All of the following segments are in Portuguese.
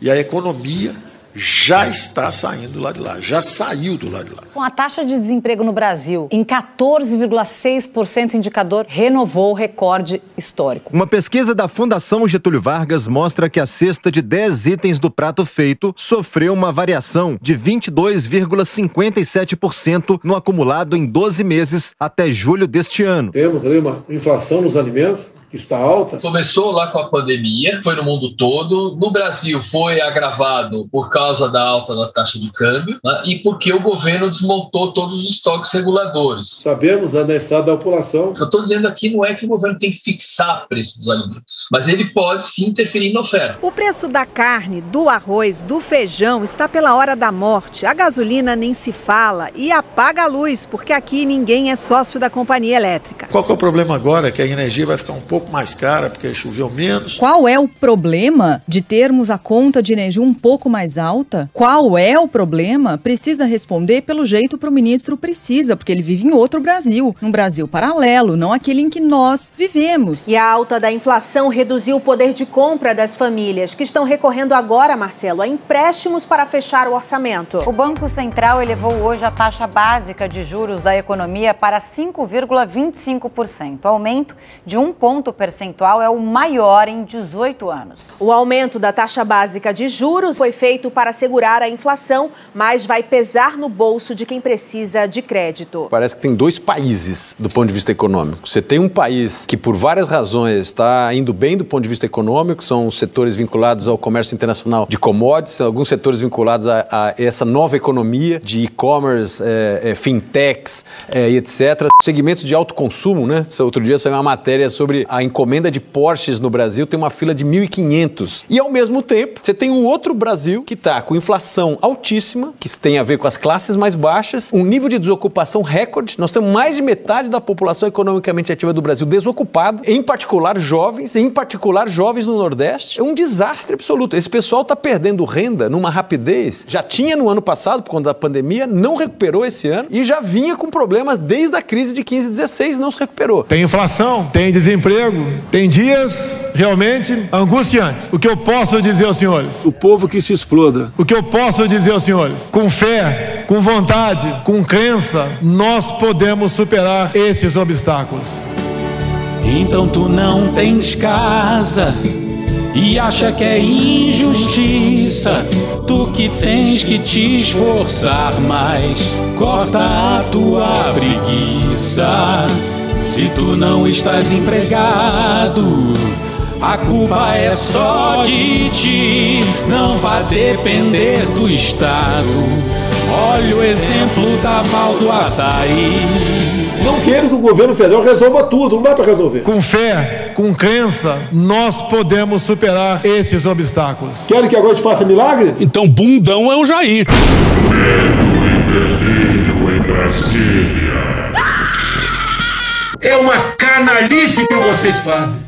E a economia já está saindo lá de lá, já saiu do lado de lá. Com a taxa de desemprego no Brasil em 14,6%, o indicador renovou o recorde histórico. Uma pesquisa da Fundação Getúlio Vargas mostra que a cesta de 10 itens do prato feito sofreu uma variação de 22,57% no acumulado em 12 meses até julho deste ano. Temos ali uma inflação nos alimentos que está alta? Começou lá com a pandemia, foi no mundo todo. No Brasil foi agravado por causa da alta da taxa de câmbio né, e porque o governo desmontou todos os estoques reguladores. Sabemos da necessidade da população. Eu estou dizendo aqui não é que o governo tem que fixar o preço dos alimentos, mas ele pode sim interferir na oferta. O preço da carne, do arroz, do feijão está pela hora da morte. A gasolina nem se fala e apaga a luz, porque aqui ninguém é sócio da companhia elétrica. Qual que é o problema agora? Que a energia vai ficar um pouco pouco mais cara porque choveu menos. Qual é o problema de termos a conta de energia um pouco mais alta? Qual é o problema? Precisa responder pelo jeito para o ministro precisa, porque ele vive em outro Brasil, num Brasil paralelo, não aquele em que nós vivemos. E a alta da inflação reduziu o poder de compra das famílias, que estão recorrendo agora, Marcelo, a empréstimos para fechar o orçamento. O Banco Central elevou hoje a taxa básica de juros da economia para 5,25%, aumento de um ponto ponto percentual é o maior em 18 anos. O aumento da taxa básica de juros foi feito para segurar a inflação, mas vai pesar no bolso de quem precisa de crédito. Parece que tem dois países do ponto de vista econômico. Você tem um país que, por várias razões, está indo bem do ponto de vista econômico, são os setores vinculados ao comércio internacional de commodities, alguns setores vinculados a, a essa nova economia de e-commerce, é, é, fintechs é, e etc. Segmentos de alto consumo, né? Outro dia saiu uma matéria sobre a a encomenda de Porsches no Brasil tem uma fila de 1.500. E ao mesmo tempo, você tem um outro Brasil que está com inflação altíssima, que tem a ver com as classes mais baixas, um nível de desocupação recorde. Nós temos mais de metade da população economicamente ativa do Brasil desocupada, em particular jovens, em particular jovens no Nordeste. É um desastre absoluto. Esse pessoal está perdendo renda numa rapidez. Já tinha no ano passado, por conta da pandemia, não recuperou esse ano e já vinha com problemas desde a crise de 15 16, não se recuperou. Tem inflação, tem desemprego tem dias realmente angustiantes. O que eu posso dizer aos senhores? O povo que se exploda. O que eu posso dizer aos senhores? Com fé, com vontade, com crença, nós podemos superar esses obstáculos. Então tu não tens casa e acha que é injustiça. Tu que tens que te esforçar mais, corta a tua preguiça. Se tu não estás empregado, a culpa é só de ti, não vai depender do Estado. Olha o exemplo da Val do Açaí. Não quero que o governo federal resolva tudo, não dá para resolver. Com fé, com crença, nós podemos superar esses obstáculos. Querem que agora te faça milagre? Então bundão é o Jair. Medo e delírio em Brasília. É uma canalice que vocês fazem.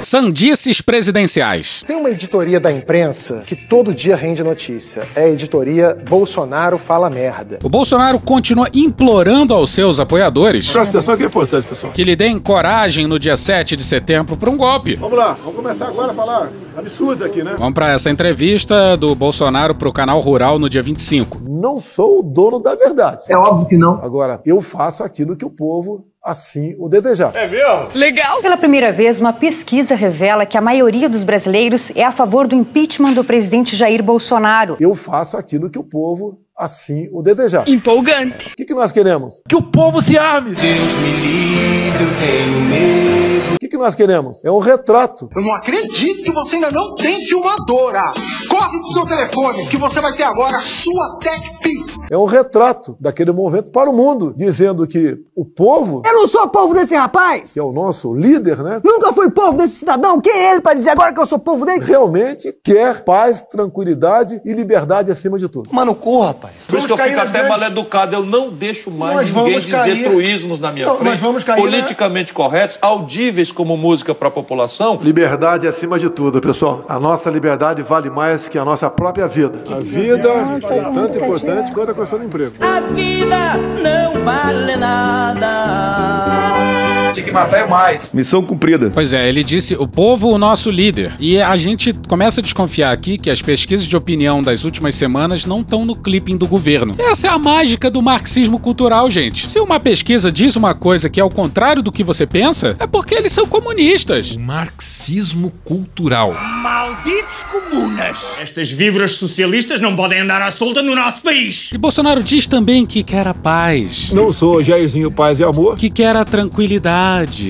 Sandices presidenciais. Tem uma editoria da imprensa que todo dia rende notícia. É a editoria Bolsonaro Fala Merda. O Bolsonaro continua implorando aos seus apoiadores. Presta atenção que é importante, pessoal. Que lhe deem coragem no dia 7 de setembro para um golpe. Vamos lá, vamos começar agora a falar absurdo aqui, né? Vamos para essa entrevista do Bolsonaro para o canal Rural no dia 25. Não sou o dono da verdade. É óbvio que não. Agora, eu faço aquilo que o povo assim o desejar. É mesmo? Legal! Pela primeira vez, uma pesquisa revela que a maioria dos brasileiros é a favor do impeachment do presidente Jair Bolsonaro. Eu faço aquilo que o povo assim o desejar. Empolgante. O que, que nós queremos? Que o povo se arme. Deus me livre, eu tenho medo O que, que nós queremos? É um retrato. Eu não acredito que você ainda não tem filmadora. Corre pro seu telefone, que você vai ter agora a sua TechPix. É um retrato daquele movimento para o mundo, dizendo que o povo, Eu não sou povo desse rapaz! que é o nosso líder, né? Nunca fui povo desse cidadão! Quem é ele para dizer agora que eu sou povo dele? Realmente quer paz, tranquilidade e liberdade acima de tudo. Mano, cu, rapaz. Por isso que eu fico até mal educado. Eu não deixo mais Nós ninguém dizer cair. truísmos na minha Não, frente. nós vamos cair, né? politicamente corretos, audíveis como música para a população. Liberdade acima de tudo, pessoal. A nossa liberdade vale mais que a nossa própria vida. A vida é tanto importante quanto a questão do emprego. A vida não vale nada. Tinha que matar é mais. Missão cumprida. Pois é, ele disse: o povo, o nosso líder. E a gente começa a desconfiar aqui que as pesquisas de opinião das últimas semanas não estão no clipping do governo. Essa é a mágica do marxismo cultural, gente. Se uma pesquisa diz uma coisa que é ao contrário do que você pensa, é porque eles são comunistas. Marxismo cultural. Malditos comunas! Estas vibras socialistas não podem andar à solta no nosso país. E Bolsonaro diz também que quer a paz. Não sou Jairzinho Paz e Amor. Que quer a tranquilidade.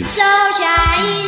Sou Jairzinho,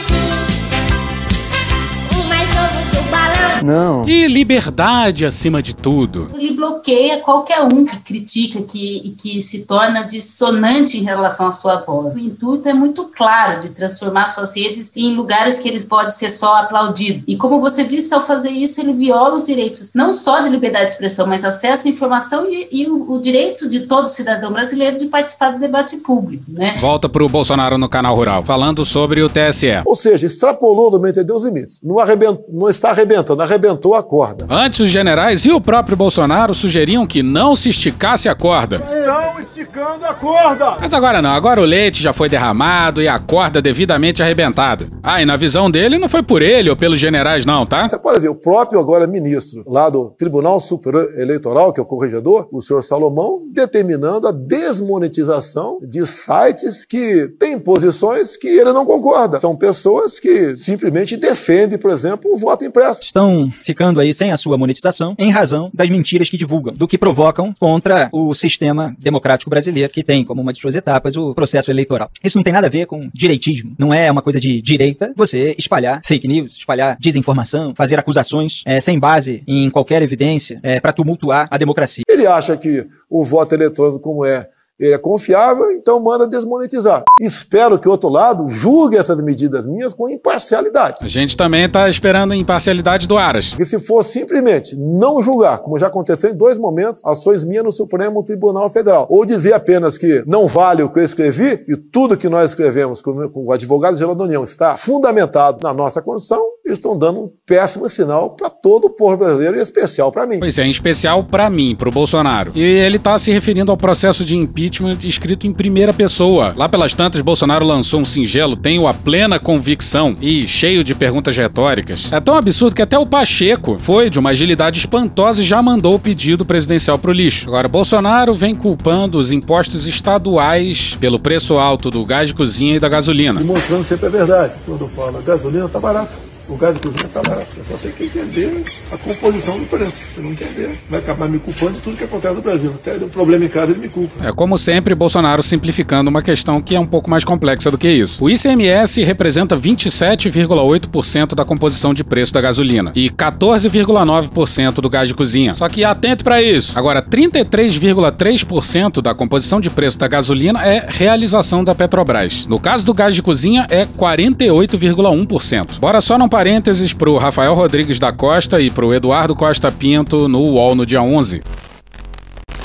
Não. E liberdade acima de tudo. Ele bloqueia qualquer um que critica que, e que se torna dissonante em relação à sua voz. O intuito é muito claro de transformar suas redes em lugares que ele pode ser só aplaudido. E como você disse, ao fazer isso, ele viola os direitos não só de liberdade de expressão, mas acesso à informação e, e o, o direito de todo cidadão brasileiro de participar do debate público. Né? Volta pro Bolsonaro no canal Rural, falando sobre o TSE. Ou seja, extrapolou, no meu entender, os limites. Não, arrebent... não está arrebentando, arrebentou a corda. Antes, os generais e o próprio Bolsonaro sugeriam que não se esticasse a corda. Estão esticando a corda! Mas agora não, agora o leite já foi derramado e a corda devidamente arrebentada. Ah, e na visão dele não foi por ele ou pelos generais, não, tá? Você pode ver, o próprio agora ministro lá do Tribunal Superior Eleitoral, que é o corregedor, o senhor Salomão, determinando a desmonetização de sites que têm posições que ele não concorda. São pessoas que simplesmente defendem, por exemplo, o voto impresso. Estão ficando aí sem a sua monetização em razão das mentiras que divulgam, do que provocam contra o sistema democrático brasileiro, que tem como uma de suas etapas o processo eleitoral. Isso não tem nada a ver com direitismo. Não é uma coisa de direita você espalhar fake news, espalhar desinformação, fazer acusações eh, sem base em qualquer evidência para tumultuar a democracia. Ele acha que o voto eletrônico, como é, ele é confiável, então manda desmonetizar. Espero que o outro lado julgue essas medidas minhas com imparcialidade. A gente também tá esperando a imparcialidade do Aras. Porque se for simplesmente não julgar, como já aconteceu em dois momentos, ações minhas no Supremo Tribunal Federal, ou dizer apenas que não vale o que eu escrevi e tudo que nós escrevemos com o advogado-geral da União está fundamentado na nossa Constituição, eles estão dando um péssimo sinal para todo o povo brasileiro, em especial para mim. Pois é, em especial para mim, pro Bolsonaro. E ele tá se referindo ao processo de impeachment escrito em primeira pessoa. Lá pelas tantas, Bolsonaro lançou um singelo, tenho a plena convicção e cheio de perguntas retóricas. É tão absurdo que até o Pacheco foi de uma agilidade espantosa e já mandou o pedido presidencial pro lixo. Agora, Bolsonaro vem culpando os impostos estaduais pelo preço alto do gás de cozinha e da gasolina. E mostrando sempre a verdade. Quando eu falo, a gasolina está barata. O gás de cozinha está barato. Só tem que entender a composição do preço. Se não entender, vai acabar me culpando de tudo que acontece no Brasil. Até um problema em casa, ele me culpa. É como sempre, Bolsonaro simplificando uma questão que é um pouco mais complexa do que isso. O ICMS representa 27,8% da composição de preço da gasolina e 14,9% do gás de cozinha. Só que atente para isso. Agora, 33,3% da composição de preço da gasolina é realização da Petrobras. No caso do gás de cozinha, é 48,1%. Bora só num parênteses pro Rafael Rodrigues da Costa e pro Eduardo Costa Pinto no UOL no dia 11.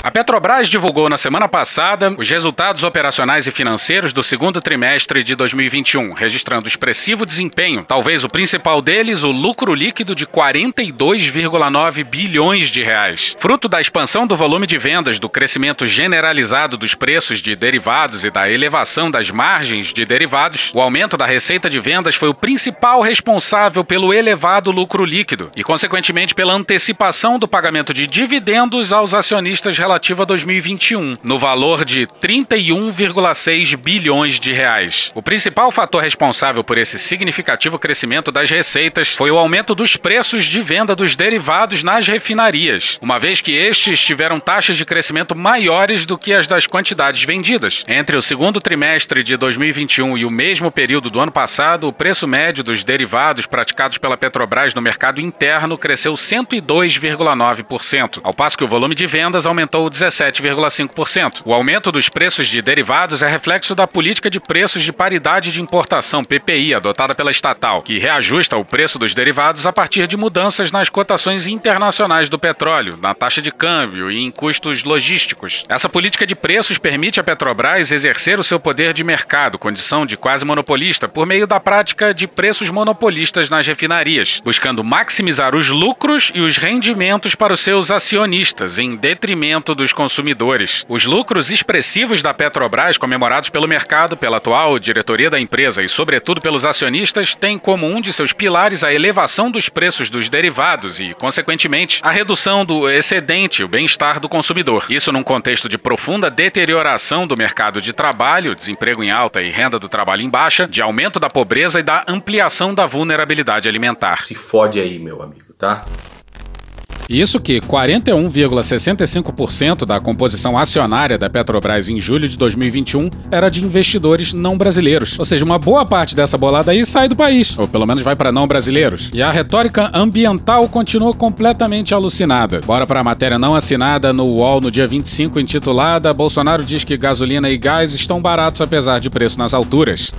A Petrobras divulgou na semana passada os resultados operacionais e financeiros do segundo trimestre de 2021, registrando expressivo desempenho, talvez o principal deles, o lucro líquido de 42,9 bilhões de reais. Fruto da expansão do volume de vendas, do crescimento generalizado dos preços de derivados e da elevação das margens de derivados, o aumento da receita de vendas foi o principal responsável pelo elevado lucro líquido e, consequentemente, pela antecipação do pagamento de dividendos aos acionistas relativos relativa a 2021, no valor de 31,6 bilhões de reais. O principal fator responsável por esse significativo crescimento das receitas foi o aumento dos preços de venda dos derivados nas refinarias, uma vez que estes tiveram taxas de crescimento maiores do que as das quantidades vendidas. Entre o segundo trimestre de 2021 e o mesmo período do ano passado, o preço médio dos derivados praticados pela Petrobras no mercado interno cresceu 102,9%, ao passo que o volume de vendas aumentou 17,5%. O aumento dos preços de derivados é reflexo da política de preços de paridade de importação PPI adotada pela estatal, que reajusta o preço dos derivados a partir de mudanças nas cotações internacionais do petróleo, na taxa de câmbio e em custos logísticos. Essa política de preços permite à Petrobras exercer o seu poder de mercado, condição de quase monopolista, por meio da prática de preços monopolistas nas refinarias, buscando maximizar os lucros e os rendimentos para os seus acionistas, em detrimento dos consumidores. Os lucros expressivos da Petrobras, comemorados pelo mercado, pela atual diretoria da empresa e, sobretudo, pelos acionistas, têm como um de seus pilares a elevação dos preços dos derivados e, consequentemente, a redução do excedente, o bem-estar do consumidor. Isso num contexto de profunda deterioração do mercado de trabalho, desemprego em alta e renda do trabalho em baixa, de aumento da pobreza e da ampliação da vulnerabilidade alimentar. Se fode aí, meu amigo, tá? Isso que 41,65% da composição acionária da Petrobras em julho de 2021 era de investidores não brasileiros. Ou seja, uma boa parte dessa bolada aí sai do país, ou pelo menos vai para não brasileiros. E a retórica ambiental continua completamente alucinada. Bora para a matéria não assinada no UOL no dia 25 intitulada Bolsonaro diz que gasolina e gás estão baratos apesar de preço nas alturas.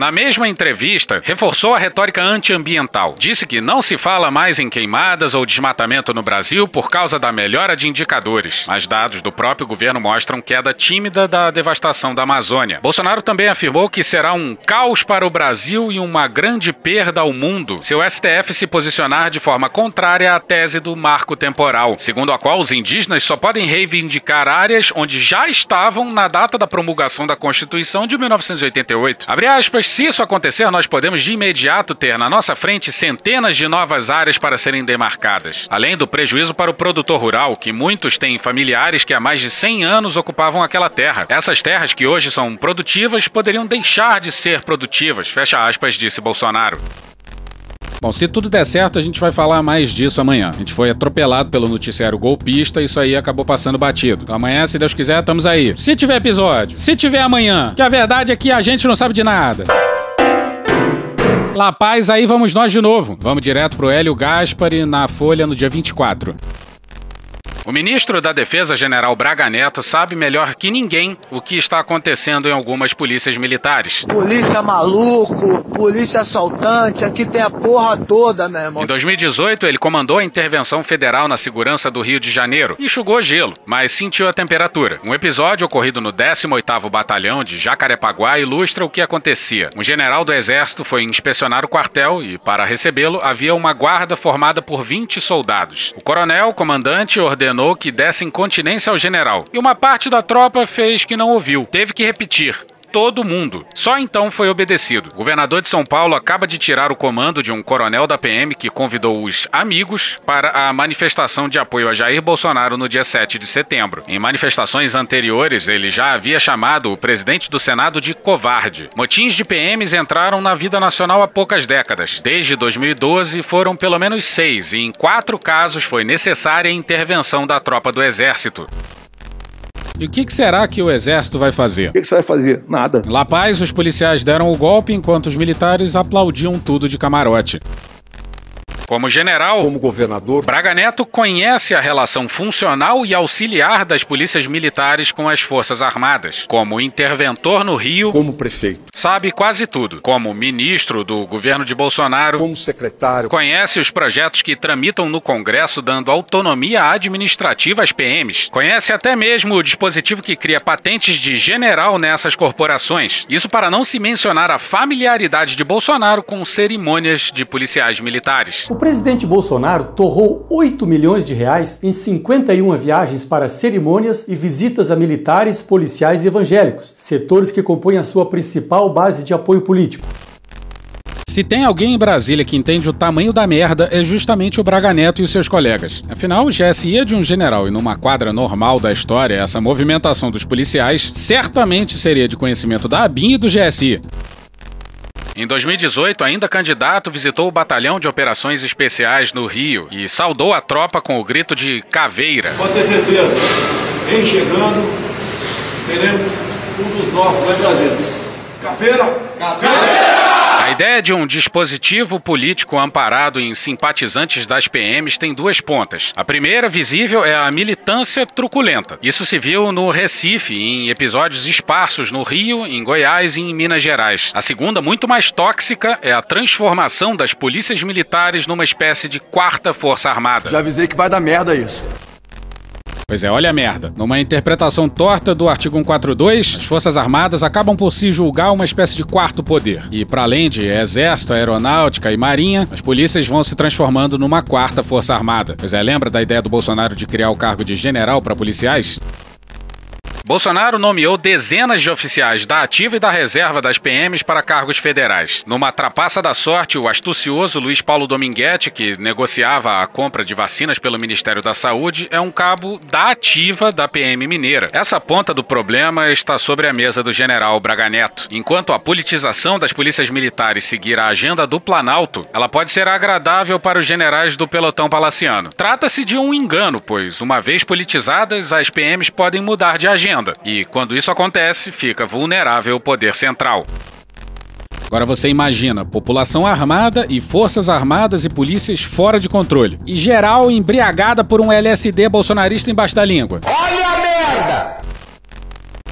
Na mesma entrevista, reforçou a retórica antiambiental. Disse que não se fala mais em queimadas ou desmatamento no Brasil por causa da melhora de indicadores, mas dados do próprio governo mostram queda tímida da devastação da Amazônia. Bolsonaro também afirmou que será um caos para o Brasil e uma grande perda ao mundo se o STF se posicionar de forma contrária à tese do marco temporal, segundo a qual os indígenas só podem reivindicar áreas onde já estavam na data da promulgação da Constituição de 1988. Abre aspas, se isso acontecer, nós podemos de imediato ter na nossa frente centenas de novas áreas para serem demarcadas, além do prejuízo para o produtor rural, que muitos têm familiares que há mais de 100 anos ocupavam aquela terra. Essas terras que hoje são produtivas poderiam deixar de ser produtivas, fecha aspas, disse Bolsonaro. Bom, se tudo der certo, a gente vai falar mais disso amanhã. A gente foi atropelado pelo noticiário golpista e isso aí acabou passando batido. Então, amanhã, se Deus quiser, estamos aí. Se tiver episódio, se tiver amanhã, que a verdade é que a gente não sabe de nada. La Paz, aí vamos nós de novo. Vamos direto pro Hélio Gaspari na Folha no dia 24. O ministro da Defesa, General Braga Neto, sabe melhor que ninguém o que está acontecendo em algumas polícias militares. Polícia maluco, polícia assaltante, aqui tem a porra toda, meu irmão. Em 2018, ele comandou a intervenção federal na segurança do Rio de Janeiro. Enxugou gelo, mas sentiu a temperatura. Um episódio ocorrido no 18º Batalhão de Jacarepaguá ilustra o que acontecia. Um general do exército foi inspecionar o quartel e, para recebê-lo, havia uma guarda formada por 20 soldados. O coronel, comandante, ordenou ordenou que dessem continência ao general, e uma parte da tropa fez que não ouviu. Teve que repetir todo mundo. Só então foi obedecido. O governador de São Paulo acaba de tirar o comando de um coronel da PM que convidou os amigos para a manifestação de apoio a Jair Bolsonaro no dia 7 de setembro. Em manifestações anteriores, ele já havia chamado o presidente do Senado de covarde. Motins de PMs entraram na vida nacional há poucas décadas. Desde 2012 foram pelo menos seis, e em quatro casos foi necessária a intervenção da tropa do Exército. E o que, que, será que o exército vai fazer? O que, que, você vai fazer? Nada. La Paz, os policiais deram o golpe enquanto os militares aplaudiam tudo de camarote. Como general, como governador, Braga Neto conhece a relação funcional e auxiliar das polícias militares com as Forças Armadas. Como interventor no Rio, como prefeito, sabe quase tudo. Como ministro do governo de Bolsonaro, como secretário, conhece os projetos que tramitam no Congresso dando autonomia administrativa às PMs. Conhece até mesmo o dispositivo que cria patentes de general nessas corporações. Isso para não se mencionar a familiaridade de Bolsonaro com cerimônias de policiais militares. O presidente Bolsonaro torrou 8 milhões de reais em 51 viagens para cerimônias e visitas a militares, policiais e evangélicos, setores que compõem a sua principal base de apoio político. Se tem alguém em Brasília que entende o tamanho da merda, é justamente o Braga Neto e os seus colegas. Afinal, o GSI é de um general e numa quadra normal da história, essa movimentação dos policiais certamente seria de conhecimento da ABIN e do GSI. Em 2018, ainda candidato, visitou o Batalhão de Operações Especiais no Rio e saudou a tropa com o grito de caveira. Pode ter certeza, em chegando, teremos um dos nossos lá em Brasília. Caveira! Caveira! A ideia de um dispositivo político amparado em simpatizantes das PMs tem duas pontas. A primeira, visível, é a militância truculenta. Isso se viu no Recife, em episódios esparsos no Rio, em Goiás e em Minas Gerais. A segunda, muito mais tóxica, é a transformação das polícias militares numa espécie de quarta força armada. Já avisei que vai dar merda isso. Pois é, olha a merda. Numa interpretação torta do artigo 142, as Forças Armadas acabam por se julgar uma espécie de quarto poder. E para além de Exército, Aeronáutica e Marinha, as polícias vão se transformando numa quarta Força Armada. Pois é, lembra da ideia do Bolsonaro de criar o cargo de general para policiais? Bolsonaro nomeou dezenas de oficiais da ativa e da reserva das PMs para cargos federais. Numa trapaça da sorte, o astucioso Luiz Paulo Dominguete, que negociava a compra de vacinas pelo Ministério da Saúde, é um cabo da ativa da PM mineira. Essa ponta do problema está sobre a mesa do general Braga Neto. Enquanto a politização das polícias militares seguir a agenda do Planalto, ela pode ser agradável para os generais do pelotão palaciano. Trata-se de um engano, pois, uma vez politizadas, as PMs podem mudar de agenda. E quando isso acontece, fica vulnerável o poder central. Agora você imagina população armada e forças armadas e polícias fora de controle. E geral embriagada por um LSD bolsonarista embaixo da língua. Olha a!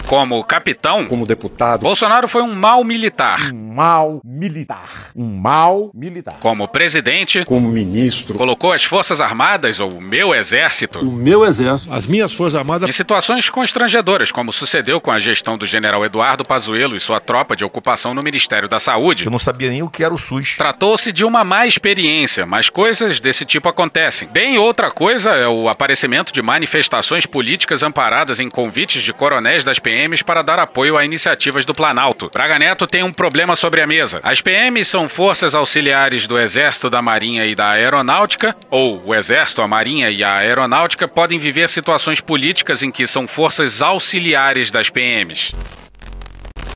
Como capitão, como deputado, Bolsonaro foi um mau militar. Um mau militar. Um mau militar. Como presidente, como ministro, colocou as Forças Armadas, ou o meu exército, o meu exército, as minhas Forças Armadas, em situações constrangedoras, como sucedeu com a gestão do general Eduardo Pazuello e sua tropa de ocupação no Ministério da Saúde. Eu não sabia nem o que era o SUS. Tratou-se de uma má experiência, mas coisas desse tipo acontecem. Bem, outra coisa é o aparecimento de manifestações políticas amparadas em convites de coronéis das PM PMs para dar apoio a iniciativas do Planalto. Braga Neto tem um problema sobre a mesa. As PMs são forças auxiliares do Exército, da Marinha e da Aeronáutica, ou o Exército, a Marinha e a Aeronáutica podem viver situações políticas em que são forças auxiliares das PMs.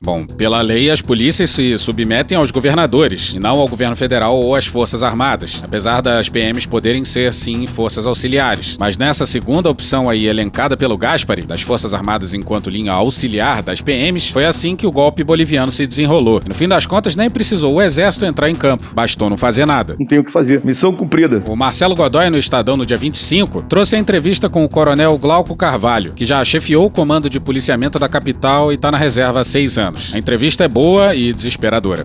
Bom, pela lei, as polícias se submetem aos governadores, e não ao governo federal ou às Forças Armadas, apesar das PMs poderem ser, sim, forças auxiliares. Mas nessa segunda opção aí elencada pelo Gaspari, das Forças Armadas enquanto linha auxiliar das PMs, foi assim que o golpe boliviano se desenrolou. E no fim das contas, nem precisou o Exército entrar em campo, bastou não fazer nada. Não tem o que fazer, missão cumprida. O Marcelo Godoy, no Estadão, no dia 25, trouxe a entrevista com o coronel Glauco Carvalho, que já chefiou o comando de policiamento da capital e está na reserva há seis anos. A entrevista é boa e desesperadora.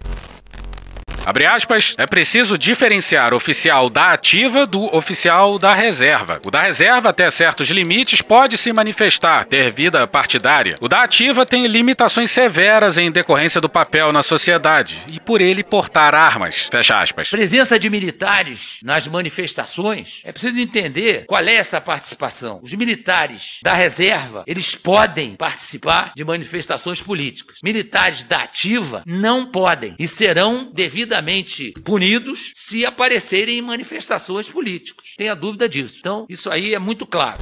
Abre aspas, é preciso diferenciar oficial da ativa do oficial da reserva. O da reserva, até certos limites, pode se manifestar, ter vida partidária. O da ativa tem limitações severas em decorrência do papel na sociedade e por ele portar armas. Fecha aspas. Presença de militares nas manifestações, é preciso entender qual é essa participação. Os militares da reserva, eles podem participar de manifestações políticas. Militares da ativa não podem e serão devidamente punidos se aparecerem em manifestações políticas. Tenha dúvida disso. Então, isso aí é muito claro.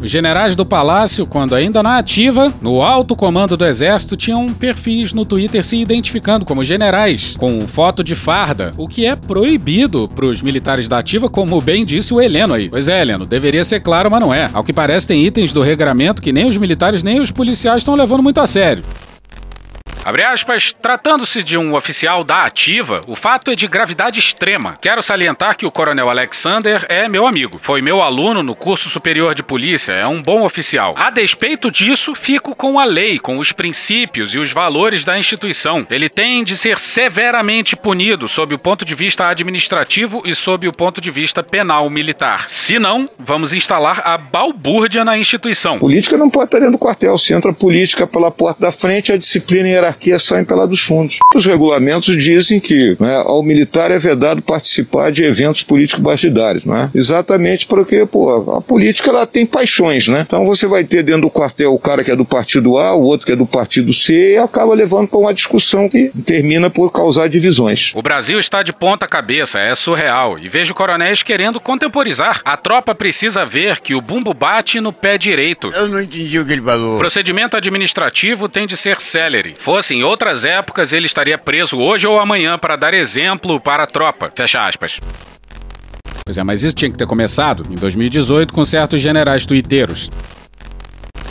Os generais do Palácio, quando ainda na ativa, no alto comando do Exército, tinham perfis no Twitter se identificando como generais, com foto de farda, o que é proibido para os militares da ativa, como bem disse o Heleno aí. Pois é, Heleno, deveria ser claro, mas não é. Ao que parece, tem itens do regramento que nem os militares nem os policiais estão levando muito a sério. Abre aspas, tratando-se de um oficial da ativa, o fato é de gravidade extrema. Quero salientar que o coronel Alexander é meu amigo. Foi meu aluno no curso superior de polícia, é um bom oficial. A despeito disso, fico com a lei, com os princípios e os valores da instituição. Ele tem de ser severamente punido sob o ponto de vista administrativo e sob o ponto de vista penal militar. Se não, vamos instalar a balbúrdia na instituição. Política não pode estar dentro do quartel. Se entra política pela porta da frente, a disciplina e a hierarquia saem pela dos fundos. Os regulamentos dizem que né, ao militar é vedado participar de eventos políticos partidários, né? Exatamente porque, pô, a política ela tem paixões, né? Então você vai ter dentro do quartel o cara que é do partido A, o outro que é do partido C e acaba levando para uma discussão que termina por causar divisões. O Brasil está de ponta cabeça, é surreal. E vejo coronéis querendo contemporizar. A tropa precisa ver que o bumbo bate no pé direito. Eu não entendi o que ele falou. O procedimento administrativo tem de ser célere. Fosse em outras épocas, ele estaria preso hoje ou amanhã para dar exemplo para a tropa. Fecha aspas. Pois é, mas isso tinha que ter começado em 2018 com certos generais tuiteiros.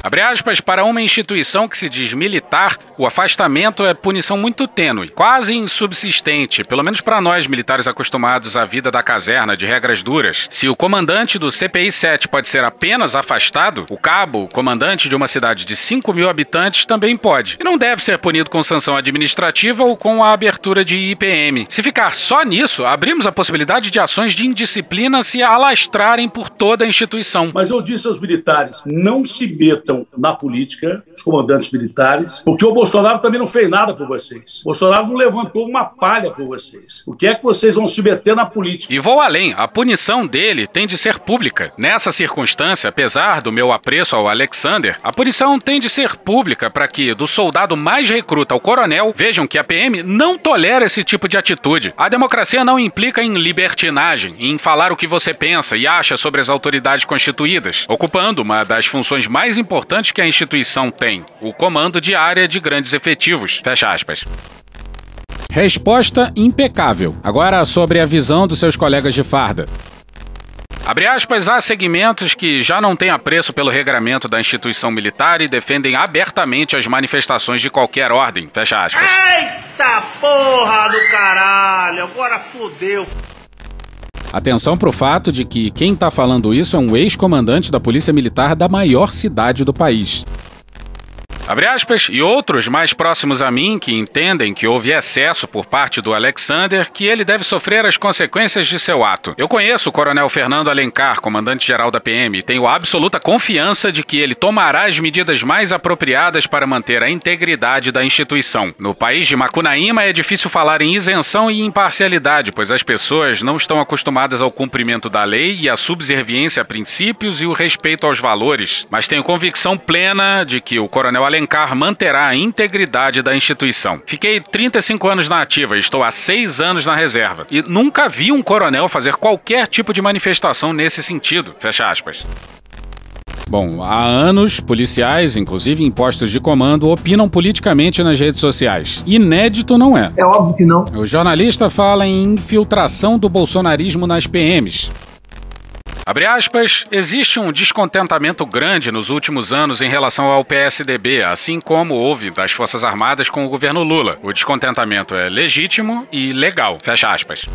Abre aspas, para uma instituição que se diz militar, o afastamento é punição muito tênue, quase insubsistente, pelo menos para nós militares acostumados à vida da caserna de regras duras. Se o comandante do CPI 7 pode ser apenas afastado, o cabo, comandante de uma cidade de 5 mil habitantes, também pode. E não deve ser punido com sanção administrativa ou com a abertura de IPM. Se ficar só nisso, abrimos a possibilidade de ações de indisciplina se alastrarem por toda a instituição. Mas eu disse aos militares: não se metam na política, os comandantes militares, porque o Bolsonaro também não fez nada por vocês. O Bolsonaro não levantou uma palha por vocês. O que é que vocês vão se meter na política? E vou além, a punição dele tem de ser pública. Nessa circunstância, apesar do meu apreço ao Alexander, a punição tem de ser pública para que, do soldado mais recruta ao coronel, vejam que a PM não tolera esse tipo de atitude. A democracia não implica em libertinagem, em falar o que você pensa e acha sobre as autoridades constituídas, ocupando uma das funções mais importantes importante que a instituição tem: o comando de área de grandes efetivos. Fecha aspas. Resposta impecável. Agora sobre a visão dos seus colegas de farda. Abre aspas, há segmentos que já não têm apreço pelo regramento da instituição militar e defendem abertamente as manifestações de qualquer ordem. Fecha aspas. Eita porra do caralho, agora fodeu. Atenção para o fato de que quem está falando isso é um ex-comandante da Polícia Militar da maior cidade do país. Abre aspas, e outros mais próximos a mim que entendem que houve excesso por parte do Alexander, que ele deve sofrer as consequências de seu ato. Eu conheço o Coronel Fernando Alencar, comandante-geral da PM, e tenho absoluta confiança de que ele tomará as medidas mais apropriadas para manter a integridade da instituição. No país de Macunaíma é difícil falar em isenção e imparcialidade, pois as pessoas não estão acostumadas ao cumprimento da lei e à subserviência a princípios e o respeito aos valores, mas tenho convicção plena de que o Coronel Alencar manterá a integridade da instituição. Fiquei 35 anos na ativa e estou há 6 anos na reserva. E nunca vi um coronel fazer qualquer tipo de manifestação nesse sentido. Fecha aspas. Bom, há anos, policiais, inclusive em postos de comando, opinam politicamente nas redes sociais. Inédito não é. É óbvio que não. O jornalista fala em infiltração do bolsonarismo nas PMs. Abre aspas, existe um descontentamento grande nos últimos anos em relação ao PSDB, assim como houve das Forças Armadas com o governo Lula. O descontentamento é legítimo e legal. Fecha aspas.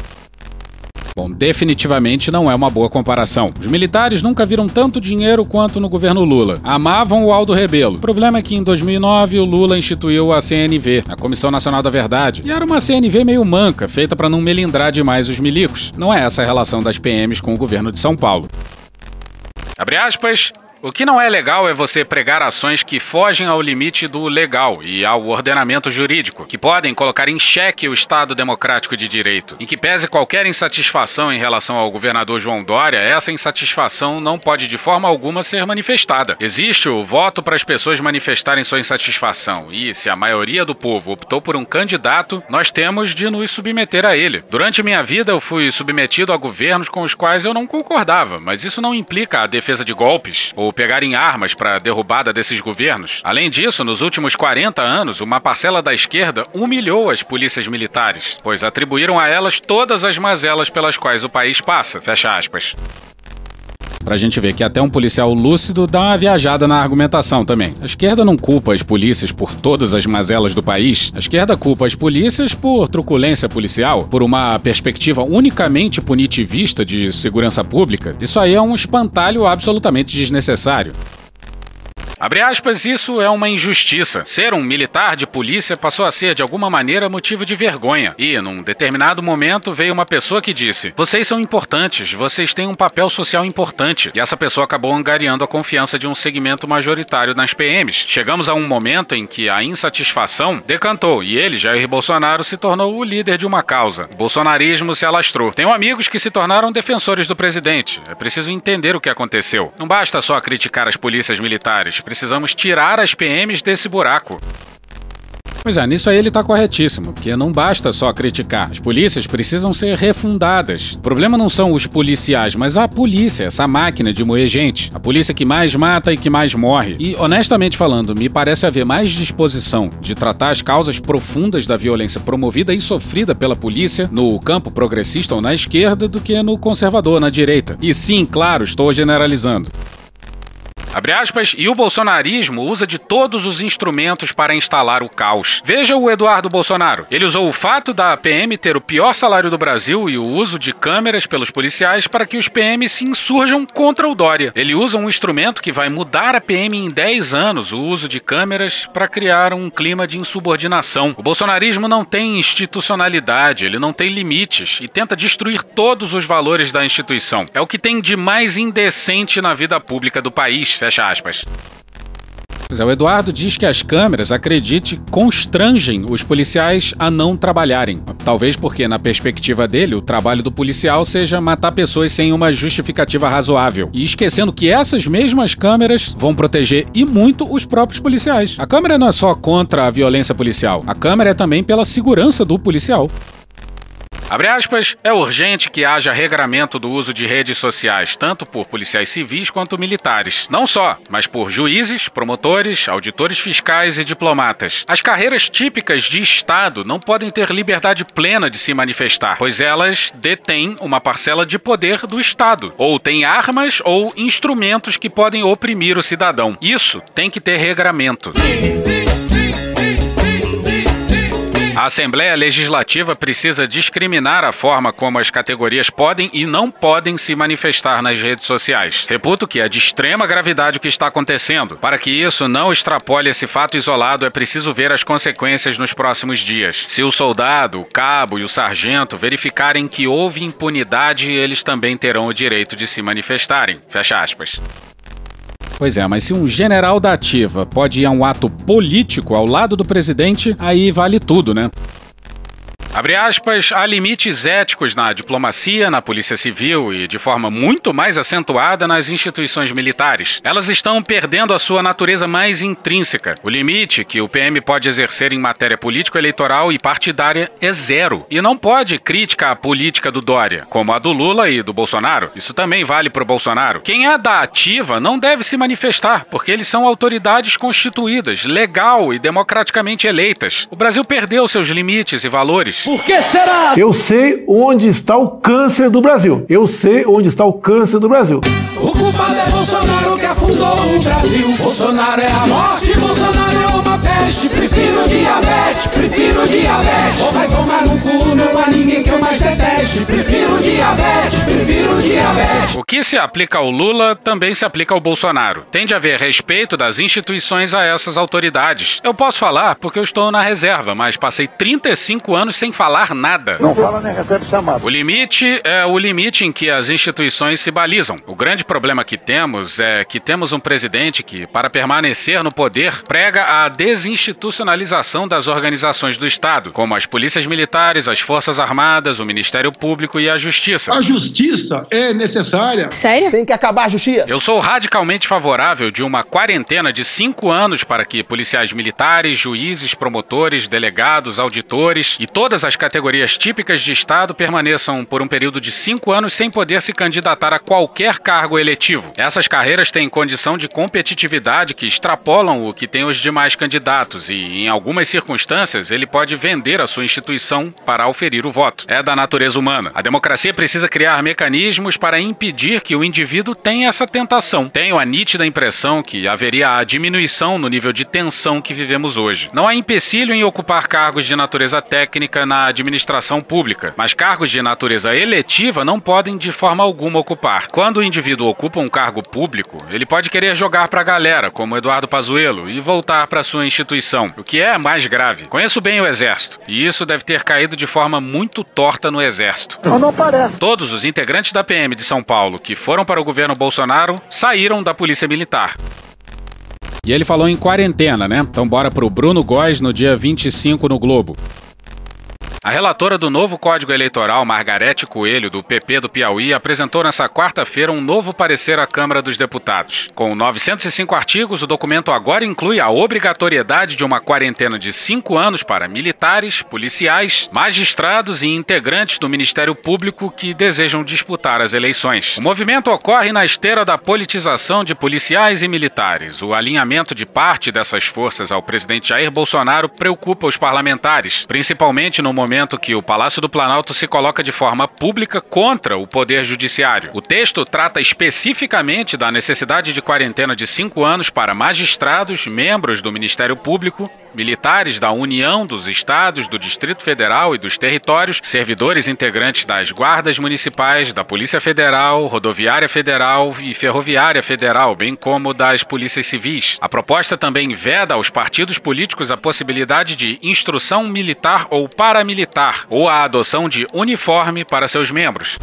Bom, definitivamente não é uma boa comparação. Os militares nunca viram tanto dinheiro quanto no governo Lula. Amavam o Aldo Rebelo. O problema é que em 2009 o Lula instituiu a CNV, a Comissão Nacional da Verdade, e era uma CNV meio manca, feita para não melindrar demais os milicos. Não é essa a relação das PMs com o governo de São Paulo. Abre aspas, o que não é legal é você pregar ações que fogem ao limite do legal e ao ordenamento jurídico, que podem colocar em xeque o Estado democrático de direito. Em que pese qualquer insatisfação em relação ao governador João Dória, essa insatisfação não pode de forma alguma ser manifestada. Existe o voto para as pessoas manifestarem sua insatisfação, e se a maioria do povo optou por um candidato, nós temos de nos submeter a ele. Durante minha vida, eu fui submetido a governos com os quais eu não concordava, mas isso não implica a defesa de golpes ou ou pegarem armas para a derrubada desses governos. Além disso, nos últimos 40 anos, uma parcela da esquerda humilhou as polícias militares, pois atribuíram a elas todas as mazelas pelas quais o país passa. Fecha aspas. Pra gente ver que até um policial lúcido dá uma viajada na argumentação também. A esquerda não culpa as polícias por todas as mazelas do país. A esquerda culpa as polícias por truculência policial, por uma perspectiva unicamente punitivista de segurança pública. Isso aí é um espantalho absolutamente desnecessário. Abre aspas, isso é uma injustiça. Ser um militar de polícia passou a ser, de alguma maneira, motivo de vergonha. E, num determinado momento, veio uma pessoa que disse: Vocês são importantes, vocês têm um papel social importante. E essa pessoa acabou angariando a confiança de um segmento majoritário nas PMs. Chegamos a um momento em que a insatisfação decantou e ele, Jair Bolsonaro, se tornou o líder de uma causa. O bolsonarismo se alastrou. Tenho amigos que se tornaram defensores do presidente. É preciso entender o que aconteceu. Não basta só criticar as polícias militares, precisamos tirar as PMs desse buraco. Pois é, nisso aí ele tá corretíssimo, porque não basta só criticar. As polícias precisam ser refundadas. O problema não são os policiais, mas a polícia, essa máquina de moer gente. A polícia que mais mata e que mais morre. E, honestamente falando, me parece haver mais disposição de tratar as causas profundas da violência promovida e sofrida pela polícia no campo progressista ou na esquerda do que no conservador, na direita. E sim, claro, estou generalizando. Abre aspas, e o bolsonarismo usa de todos os instrumentos para instalar o caos. Veja o Eduardo Bolsonaro. Ele usou o fato da PM ter o pior salário do Brasil e o uso de câmeras pelos policiais para que os PMs se insurjam contra o Dória. Ele usa um instrumento que vai mudar a PM em 10 anos, o uso de câmeras, para criar um clima de insubordinação. O bolsonarismo não tem institucionalidade, ele não tem limites e tenta destruir todos os valores da instituição. É o que tem de mais indecente na vida pública do país. Fecha aspas. É, o Eduardo diz que as câmeras, acredite, constrangem os policiais a não trabalharem. Talvez porque, na perspectiva dele, o trabalho do policial seja matar pessoas sem uma justificativa razoável. E esquecendo que essas mesmas câmeras vão proteger e muito os próprios policiais. A câmera não é só contra a violência policial, a câmera é também pela segurança do policial. Abre aspas, é urgente que haja regramento do uso de redes sociais, tanto por policiais civis quanto militares. Não só, mas por juízes, promotores, auditores fiscais e diplomatas. As carreiras típicas de Estado não podem ter liberdade plena de se manifestar, pois elas detêm uma parcela de poder do Estado, ou têm armas ou instrumentos que podem oprimir o cidadão. Isso tem que ter regramento. A Assembleia Legislativa precisa discriminar a forma como as categorias podem e não podem se manifestar nas redes sociais. Reputo que é de extrema gravidade o que está acontecendo. Para que isso não extrapole esse fato isolado, é preciso ver as consequências nos próximos dias. Se o soldado, o cabo e o sargento verificarem que houve impunidade, eles também terão o direito de se manifestarem. Fecha aspas. Pois é, mas se um general da ativa pode ir a um ato político ao lado do presidente, aí vale tudo, né? Abre aspas, há limites éticos na diplomacia, na polícia civil e, de forma muito mais acentuada, nas instituições militares. Elas estão perdendo a sua natureza mais intrínseca. O limite que o PM pode exercer em matéria político-eleitoral e partidária é zero. E não pode crítica à política do Dória, como a do Lula e do Bolsonaro. Isso também vale para o Bolsonaro. Quem é da ativa não deve se manifestar, porque eles são autoridades constituídas, legal e democraticamente eleitas. O Brasil perdeu seus limites e valores. Por que será? Eu sei onde está o câncer do Brasil. Eu sei onde está o câncer do Brasil. O culpado é Bolsonaro que afundou o Brasil. Bolsonaro é a morte, Bolsonaro é uma peste. Prefiro diabetes, prefiro diabetes. Ou vai tomar no cu, não há ninguém que eu mais deteste. Prefiro diabetes, prefiro diabetes. O que se aplica ao Lula também se aplica ao Bolsonaro. Tem de haver respeito das instituições a essas autoridades. Eu posso falar porque eu estou na reserva, mas passei 35 anos sem falar nada. Não fala nem recebe chamado. O limite é o limite em que as instituições se balizam. O grande problema que temos é que temos um presidente que, para permanecer no poder, prega a desinstitucionalização das organizações do Estado, como as polícias militares, as Forças Armadas, o Ministério Público e a Justiça. A justiça é necessária. Sério? Tem que acabar a justiça. Eu sou radicalmente favorável de uma quarentena de cinco anos para que policiais militares, juízes, promotores, delegados, auditores e todas as categorias típicas de Estado permaneçam por um período de cinco anos sem poder se candidatar a qualquer cargo eletivo. Essas carreiras têm condição de competitividade que extrapolam o que têm os demais candidatos. E, em algumas circunstâncias, ele pode vender a sua instituição para auferir o voto. É da natureza humana. A democracia precisa criar mecanismos para impedir que o indivíduo tenha essa tentação. Tenho a nítida impressão que haveria a diminuição no nível de tensão que vivemos hoje. Não há empecilho em ocupar cargos de natureza técnica na administração pública, mas cargos de natureza eletiva não podem de forma alguma ocupar. Quando o indivíduo ocupa um cargo público, ele pode querer jogar para a galera, como Eduardo Pazuello, e voltar para sua instituição, o que é mais grave. Conheço bem o exército, e isso deve ter caído de forma muito torta no exército. Não parece. Todos os integrantes da PM de São Paulo que foram para o governo Bolsonaro saíram da Polícia Militar. E ele falou em quarentena, né? Então bora pro Bruno Góes no dia 25 no Globo. A relatora do novo Código Eleitoral, Margarete Coelho, do PP do Piauí, apresentou nesta quarta-feira um novo parecer à Câmara dos Deputados. Com 905 artigos, o documento agora inclui a obrigatoriedade de uma quarentena de cinco anos para militares, policiais, magistrados e integrantes do Ministério Público que desejam disputar as eleições. O movimento ocorre na esteira da politização de policiais e militares. O alinhamento de parte dessas forças ao presidente Jair Bolsonaro preocupa os parlamentares, principalmente no momento que o Palácio do Planalto se coloca de forma pública contra o Poder Judiciário. O texto trata especificamente da necessidade de quarentena de cinco anos para magistrados, membros do Ministério Público, militares da União, dos Estados, do Distrito Federal e dos territórios, servidores integrantes das guardas municipais, da Polícia Federal, Rodoviária Federal e Ferroviária Federal, bem como das polícias civis. A proposta também veda aos partidos políticos a possibilidade de instrução militar ou paramilitar ou a adoção de uniforme para seus membros.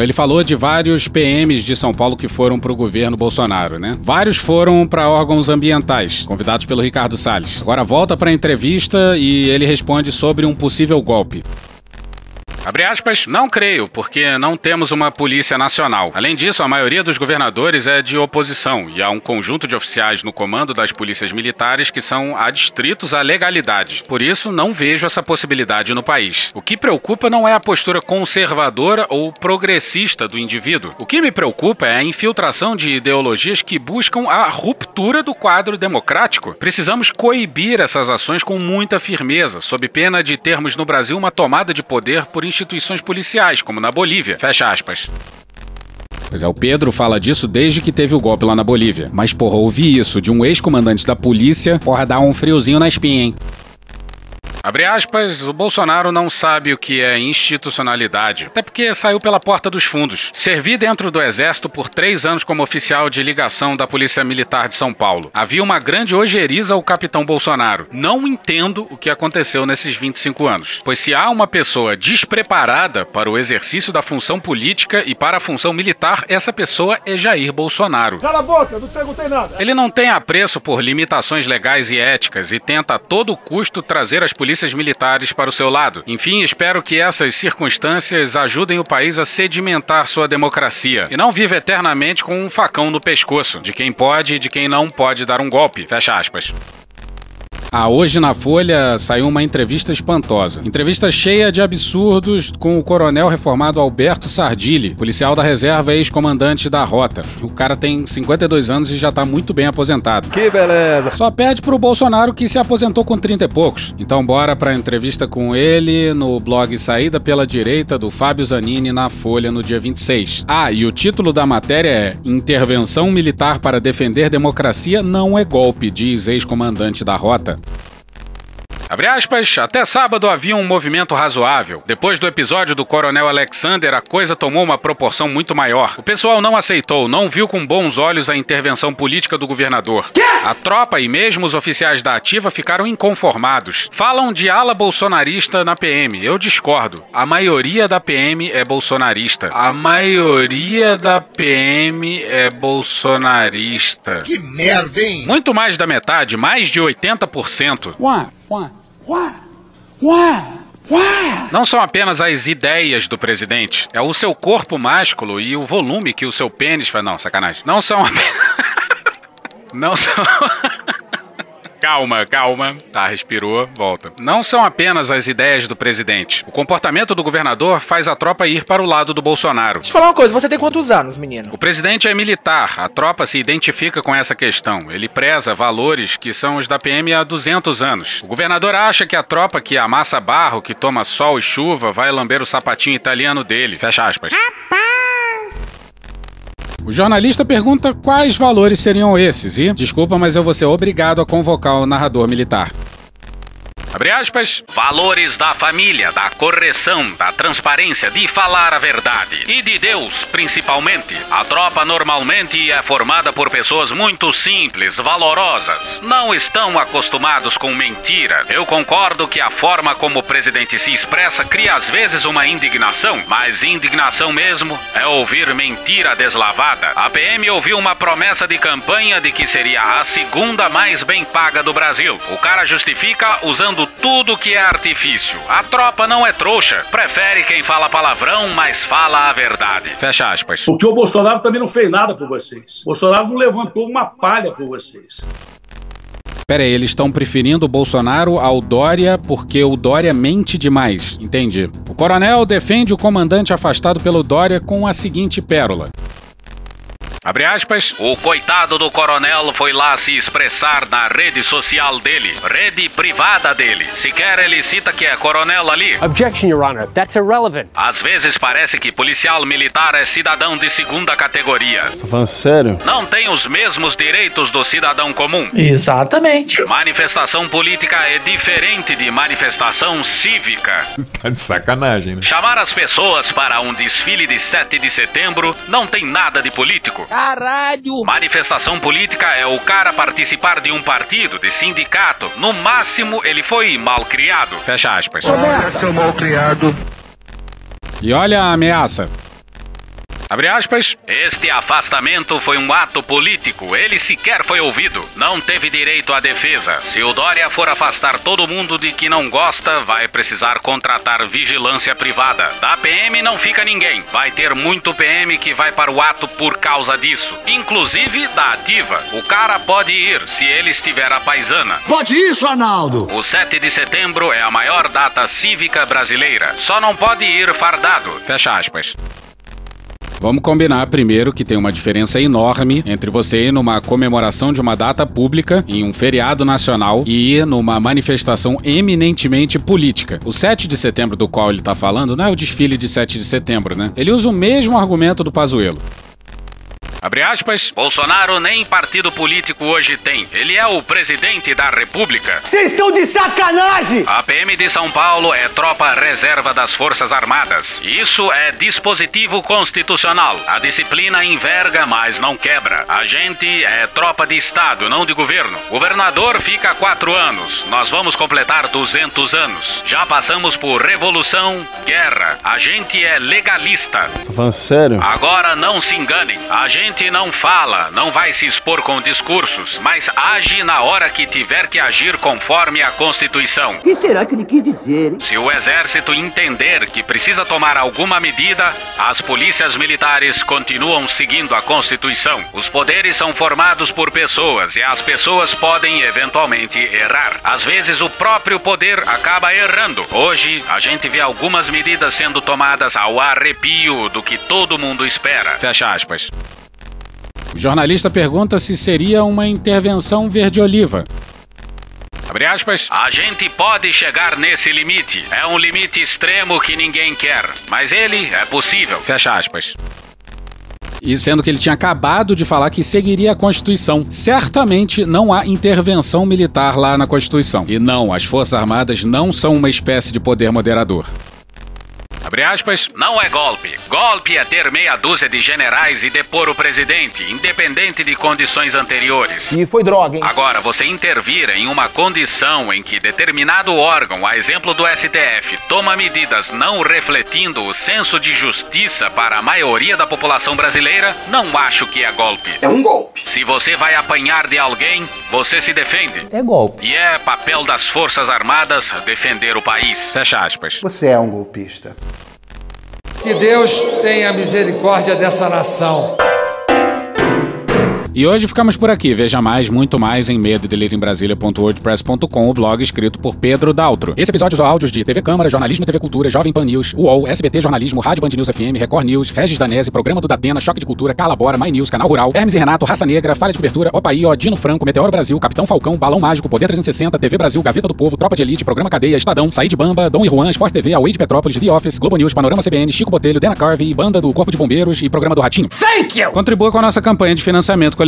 Ele falou de vários PMs de São Paulo que foram para o governo Bolsonaro, né? Vários foram para órgãos ambientais, convidados pelo Ricardo Salles. Agora volta para a entrevista e ele responde sobre um possível golpe. Abre aspas, não creio, porque não temos uma polícia nacional. Além disso, a maioria dos governadores é de oposição e há um conjunto de oficiais no comando das polícias militares que são adstritos à legalidade. Por isso, não vejo essa possibilidade no país. O que preocupa não é a postura conservadora ou progressista do indivíduo. O que me preocupa é a infiltração de ideologias que buscam a ruptura do quadro democrático. Precisamos coibir essas ações com muita firmeza, sob pena de termos no Brasil uma tomada de poder por instituições policiais, como na Bolívia. Fecha aspas. Pois é, o Pedro fala disso desde que teve o golpe lá na Bolívia. Mas, porra, ouvir isso de um ex-comandante da polícia, porra, dá um friozinho na espinha, hein? Abre aspas, o Bolsonaro não sabe o que é institucionalidade, até porque saiu pela porta dos fundos. Servi dentro do Exército por três anos como oficial de ligação da Polícia Militar de São Paulo. Havia uma grande ojeriza ao capitão Bolsonaro. Não entendo o que aconteceu nesses 25 anos, pois se há uma pessoa despreparada para o exercício da função política e para a função militar, essa pessoa é Jair Bolsonaro. Cala a boca, não perguntei nada. Ele não tem apreço por limitações legais e éticas e tenta a todo custo trazer as polícias militares para o seu lado. Enfim, espero que essas circunstâncias ajudem o país a sedimentar sua democracia e não viva eternamente com um facão no pescoço de quem pode e de quem não pode dar um golpe. Fecha aspas. Ah, hoje na Folha saiu uma entrevista espantosa. Entrevista cheia de absurdos com o coronel reformado Alberto Sardilli, policial da reserva e ex-comandante da rota. O cara tem 52 anos e já tá muito bem aposentado. Que beleza! Só pede pro Bolsonaro que se aposentou com 30 e poucos. Então bora pra entrevista com ele no blog Saída pela Direita do Fábio Zanini na Folha no dia 26. Ah, e o título da matéria é Intervenção Militar para Defender Democracia não é golpe, diz ex-comandante da rota. time. Abre aspas, até sábado havia um movimento razoável. Depois do episódio do Coronel Alexander, a coisa tomou uma proporção muito maior. O pessoal não aceitou, não viu com bons olhos a intervenção política do governador. A tropa e mesmo os oficiais da ativa ficaram inconformados. Falam de ala bolsonarista na PM. Eu discordo. A maioria da PM é bolsonarista. A maioria da PM é bolsonarista. Que merda, hein? Muito mais da metade, mais de 80%. Ué, ué, Não são apenas as ideias do presidente, é o seu corpo másculo e o volume que o seu pênis faz. Não, sacanagem. Não são apenas. Não são. Calma, calma. Tá, respirou, volta. Não são apenas as ideias do presidente. O comportamento do governador faz a tropa ir para o lado do Bolsonaro. Deixa eu falar uma coisa, você tem quantos anos, menino? O presidente é militar, a tropa se identifica com essa questão. Ele preza valores que são os da PM há 200 anos. O governador acha que a tropa que amassa barro, que toma sol e chuva, vai lamber o sapatinho italiano dele. Fecha aspas. O jornalista pergunta quais valores seriam esses e, desculpa, mas eu vou ser obrigado a convocar o narrador militar. Abre aspas. Valores da família, da correção, da transparência, de falar a verdade. E de Deus, principalmente. A tropa normalmente é formada por pessoas muito simples, valorosas. Não estão acostumados com mentira. Eu concordo que a forma como o presidente se expressa cria às vezes uma indignação, mas indignação mesmo é ouvir mentira deslavada. A PM ouviu uma promessa de campanha de que seria a segunda mais bem paga do Brasil. O cara justifica usando tudo que é artifício. A tropa não é trouxa. Prefere quem fala palavrão, mas fala a verdade. Fecha aspas. Porque o Bolsonaro também não fez nada por vocês. O Bolsonaro não levantou uma palha por vocês. Pera aí, eles estão preferindo o Bolsonaro ao Dória porque o Dória mente demais. Entendi. O coronel defende o comandante afastado pelo Dória com a seguinte pérola. Abre aspas. O coitado do coronel foi lá se expressar na rede social dele, rede privada dele. Sequer ele cita que é coronel ali. Objection, Your Honor. That's irrelevant. Às vezes parece que policial militar é cidadão de segunda categoria. Tá falando sério? Não tem os mesmos direitos do cidadão comum. Exatamente. Manifestação política é diferente de manifestação cívica. Tá de sacanagem, né? Chamar as pessoas para um desfile de 7 de setembro não tem nada de político. Caralho! Manifestação política é o cara participar de um partido, de sindicato. No máximo, ele foi mal criado. Fecha aspas. seu mal criado. E olha a ameaça. Abre aspas. Este afastamento foi um ato político. Ele sequer foi ouvido. Não teve direito à defesa. Se o Dória for afastar todo mundo de que não gosta, vai precisar contratar vigilância privada. Da PM não fica ninguém. Vai ter muito PM que vai para o ato por causa disso. Inclusive da ativa. O cara pode ir se ele estiver a paisana. Pode isso, Arnaldo! O 7 de setembro é a maior data cívica brasileira. Só não pode ir fardado. Fecha aspas. Vamos combinar primeiro que tem uma diferença enorme entre você ir numa comemoração de uma data pública, em um feriado nacional, e ir numa manifestação eminentemente política. O 7 de setembro do qual ele tá falando não é o desfile de 7 de setembro, né? Ele usa o mesmo argumento do Pazuello. Abre aspas. Bolsonaro nem partido político hoje tem. Ele é o presidente da República. Vocês são de sacanagem! A PM de São Paulo é tropa reserva das Forças Armadas. Isso é dispositivo constitucional. A disciplina enverga, mas não quebra. A gente é tropa de Estado, não de governo. Governador fica quatro anos. Nós vamos completar 200 anos. Já passamos por revolução, guerra. A gente é legalista. Tá falando sério? Agora não se enganem. A gente não fala, não vai se expor com discursos, mas age na hora que tiver que agir conforme a Constituição. O que será que ele quis dizer, hein? Se o exército entender que precisa tomar alguma medida, as polícias militares continuam seguindo a Constituição. Os poderes são formados por pessoas e as pessoas podem eventualmente errar. Às vezes o próprio poder acaba errando. Hoje a gente vê algumas medidas sendo tomadas ao arrepio do que todo mundo espera. Fecha aspas. O jornalista pergunta se seria uma intervenção verde-oliva. Abre aspas. A gente pode chegar nesse limite. É um limite extremo que ninguém quer. Mas ele é possível. Fecha aspas. E sendo que ele tinha acabado de falar que seguiria a Constituição. Certamente não há intervenção militar lá na Constituição. E não, as Forças Armadas não são uma espécie de poder moderador. Abre aspas, não é golpe. Golpe é ter meia dúzia de generais e depor o presidente, independente de condições anteriores. E foi droga, hein? Agora, você intervir em uma condição em que determinado órgão, a exemplo do STF, toma medidas não refletindo o senso de justiça para a maioria da população brasileira, não acho que é golpe. É um golpe. Se você vai apanhar de alguém, você se defende. É golpe. E é papel das Forças Armadas defender o país. Fecha aspas. Você é um golpista. Que Deus tenha misericórdia dessa nação. E hoje ficamos por aqui. Veja mais, muito mais em medo o blog escrito por Pedro Daltro. Esse episódio usou áudios de TV Câmara, Jornalismo TV Cultura, Jovem Pan News, UOL, SBT Jornalismo, Rádio Band News FM, Record News, Regis Danese, Programa do Datena, Choque de Cultura, Calabora, My News, Canal Rural, Hermes e Renato, Raça Negra, Falha de Cobertura, Opaí, Odino Franco, Meteoro Brasil, Capitão Falcão, Balão Mágico, Poder 360, TV Brasil, Gaveta do Povo, Tropa de Elite, Programa Cadeia, Estadão, Saí de Bamba, Dom e Juan, Sport TV, Away de Petrópolis, The Office, Globo News, Panorama CBN, Chico Botelho, Dana Carvey, Banda do Corpo de Bombeiros e Programa do Ratinho. Thank you! Contribua com a nossa campanha de financiamento coletivo.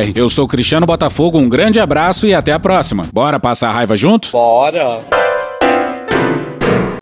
Brasília.com.br. Eu sou Cristiano Botafogo, um grande abraço e até a próxima. Bora passar a raiva junto? Bora!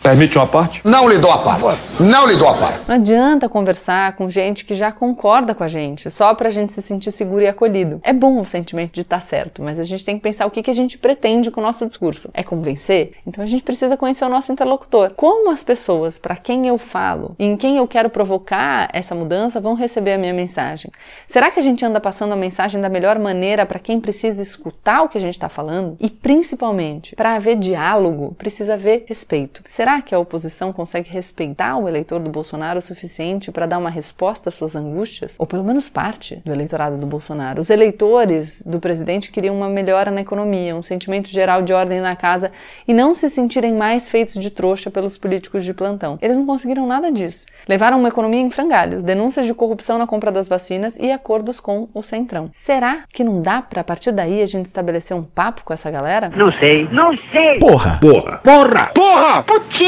Permite uma parte? Não lhe dou a parte. Não lhe dou a parte. Não adianta conversar com gente que já concorda com a gente, só pra gente se sentir seguro e acolhido. É bom o sentimento de estar certo, mas a gente tem que pensar o que, que a gente pretende com o nosso discurso. É convencer? Então a gente precisa conhecer o nosso interlocutor. Como as pessoas para quem eu falo e em quem eu quero provocar essa mudança vão receber a minha mensagem? Será que a gente anda passando a mensagem da melhor maneira para quem precisa escutar o que a gente está falando? E principalmente, para haver diálogo, precisa haver respeito. Será que a oposição consegue respeitar o eleitor do Bolsonaro o suficiente para dar uma resposta às suas angústias? Ou pelo menos parte do eleitorado do Bolsonaro. Os eleitores do presidente queriam uma melhora na economia, um sentimento geral de ordem na casa e não se sentirem mais feitos de trouxa pelos políticos de plantão. Eles não conseguiram nada disso. Levaram uma economia em frangalhos, denúncias de corrupção na compra das vacinas e acordos com o Centrão. Será que não dá para a partir daí a gente estabelecer um papo com essa galera? Não sei. Não sei. Porra! Porra! Porra! Porra! Putinha